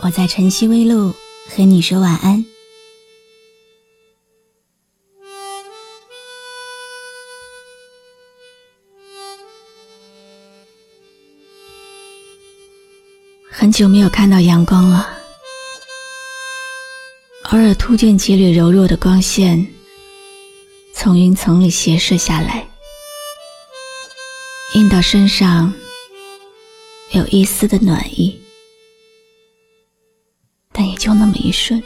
我在晨曦微露和你说晚安。很久没有看到阳光了，偶尔突见几缕柔弱的光线从云层里斜射下来，映到身上，有一丝的暖意，但也就那么一瞬。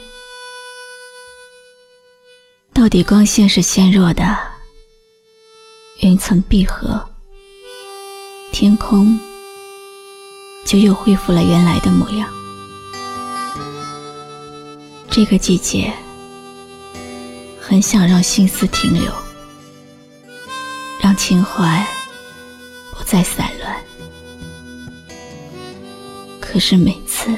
到底光线是纤弱的，云层闭合，天空。就又恢复了原来的模样。这个季节，很想让心思停留，让情怀不再散乱。可是每次，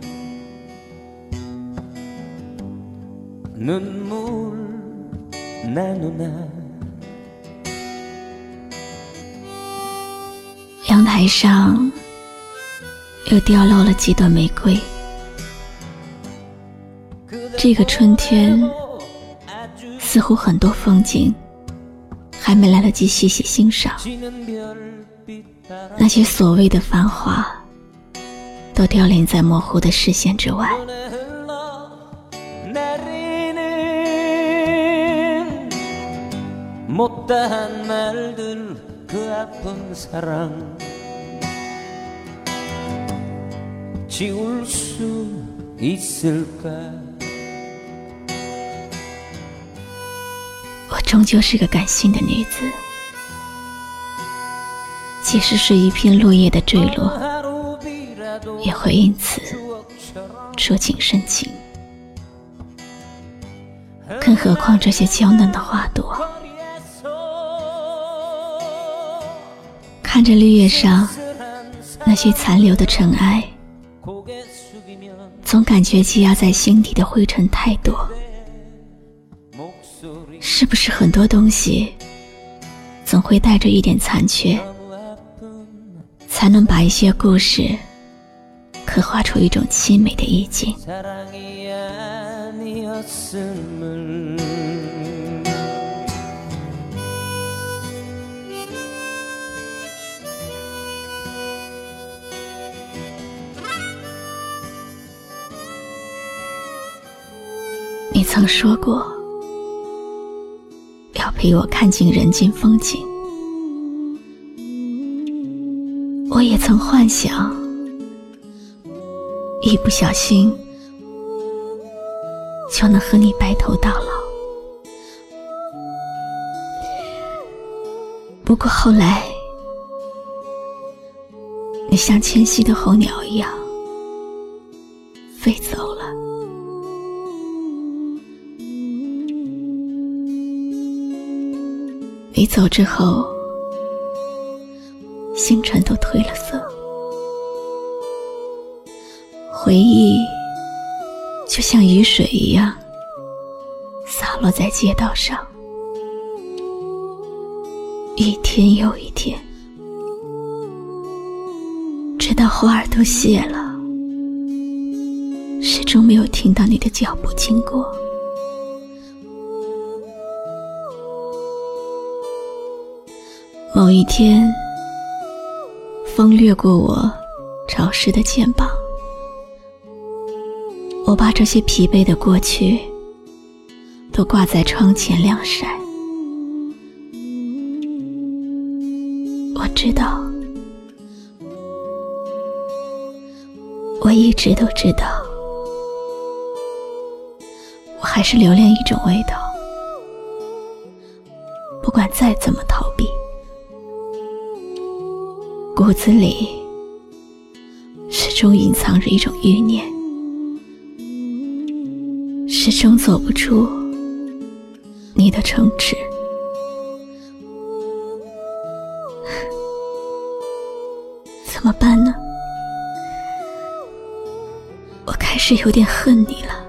눈물 나누나 阳台上又掉落了几朵玫瑰。这个春天，似乎很多风景还没来得及细细欣赏，那些所谓的繁华，都凋零在模糊的视线之外。 我终究是个感性的女子，即使是一片落叶的坠落，也会因此触景生情。更何况这些娇嫩的花朵，看着绿叶上那些残留的尘埃。总感觉积压在心底的灰尘太多，是不是很多东西总会带着一点残缺，才能把一些故事刻画出一种凄美的意境？曾说过要陪我看尽人间风景，我也曾幻想一不小心就能和你白头到老。不过后来，你像迁徙的候鸟一样飞走了。你走之后，星辰都褪了色，回忆就像雨水一样洒落在街道上，一天又一天，直到花儿都谢了，始终没有听到你的脚步经过。某一天，风掠过我潮湿的肩膀，我把这些疲惫的过去都挂在窗前晾晒。我知道，我一直都知道，我还是留恋一种味道，子里始终隐藏着一种欲念。始终走不出你的城池，怎么办呢？我开始有点恨你了。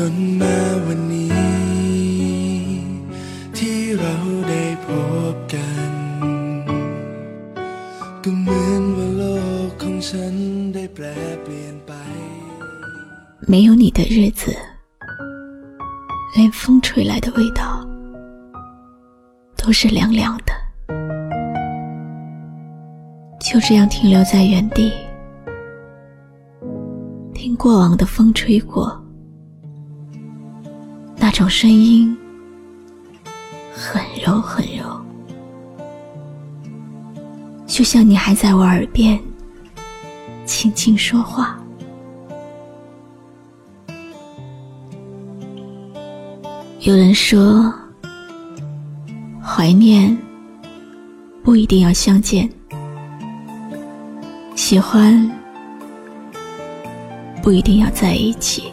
จนมาวันนี้ที่เราได้พบกันก็เหมือนว่าโลกของฉันได้แปลเปลี่ยนไป没有你的日子连风吹来的味道都是凉凉的 就这样停留在原地。听过往的风吹过那种声音很柔很柔，就像你还在我耳边轻轻说话。有人说，怀念不一定要相见，喜欢不一定要在一起。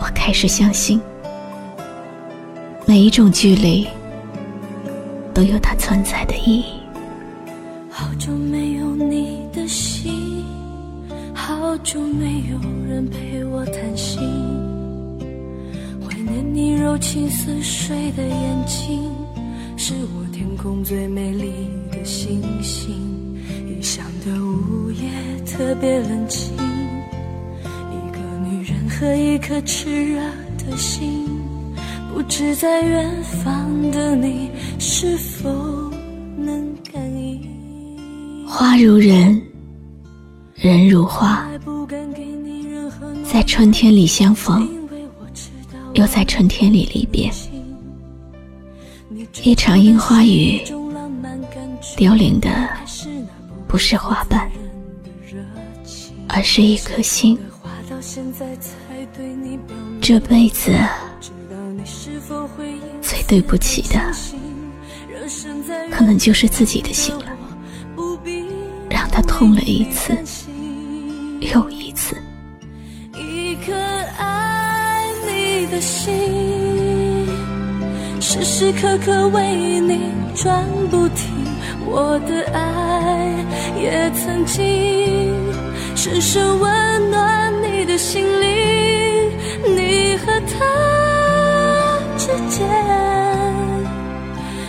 我开始相信，每一种距离都有它存在的意义。好久没有你的信，好久没有人陪我谈心，怀念你柔情似水的眼睛，是我天空最美丽的星星。的午夜特别冷清。一个女人和一颗炽热的心，不知在远方的你是否能感应。花如人，人如花，在春天里相逢，又在春天里离别。一场樱花雨，凋零的不是花瓣，而是一颗心。这辈子最对不起的，可能就是自己的心了，让他痛了一次又一次。一颗爱你的心，时时刻刻为你转不停。我的爱也曾经深深温暖你的心灵，你和他之间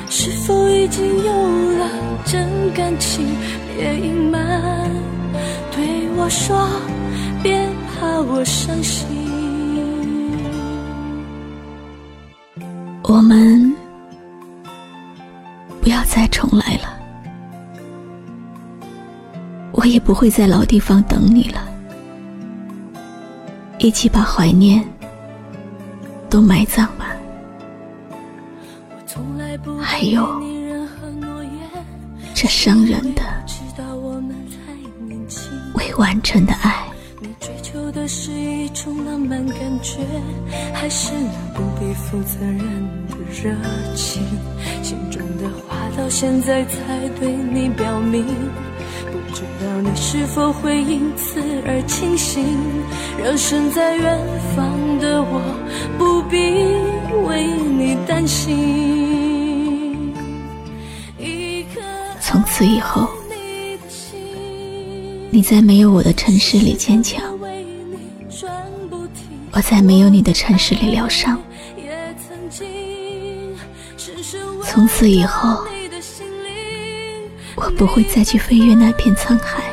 是否已经有了真感情？别隐瞒，对我说，别怕我伤心。我们不要再重来了。我也不会在老地方等你了，一起把怀念都埋葬吧。还有这伤人的未完成的爱。你追求的是一种浪漫感觉，还是那不必负责任的热情？心中的话到现在才对你表明。不知道你是否会因此而清醒，让身在远方的我不必为你担心。从此以后，你在没有我的城市里坚强，我在没有你的城市里疗伤。从此以后。我不会再去飞越那片沧海，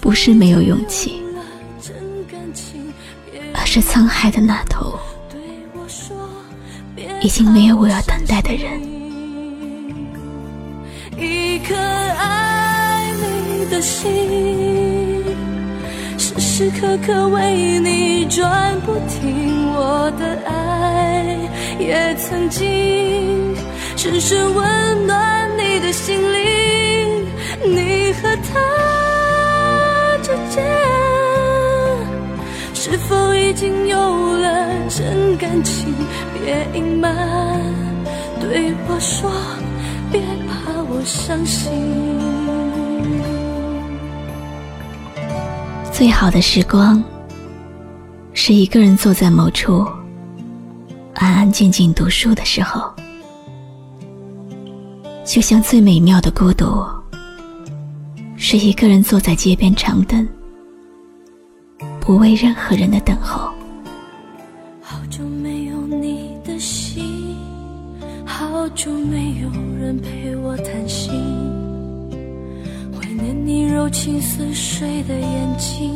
不是没有勇气，而是沧海的那头已经没有我要等待的人。一颗爱你的心，时时刻刻为你转不停。我的爱也曾经深深温暖你的心灵。你和他之间，是否已经有了真感情？别隐瞒，对我说，别怕我伤心。最好的时光，是一个人坐在某处，安安静静读书的时候，就像最美妙的孤独。是一个人坐在街边长凳，不为任何人的等候。好久没有你的心，好久没有人陪我谈心。怀念你柔情似水的眼睛，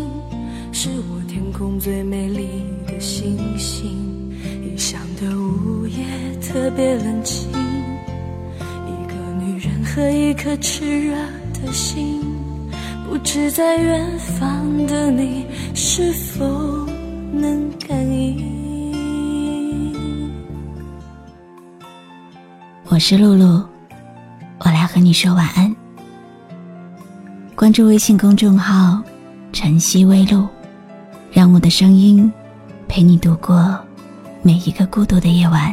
是我天空最美丽的星星。异乡的午夜特别冷清，和一颗炽热的心。不知在远方的你是否能感应？我是露露，我来和你说晚安。关注微信公众号“晨曦微露”，让我的声音陪你度过每一个孤独的夜晚。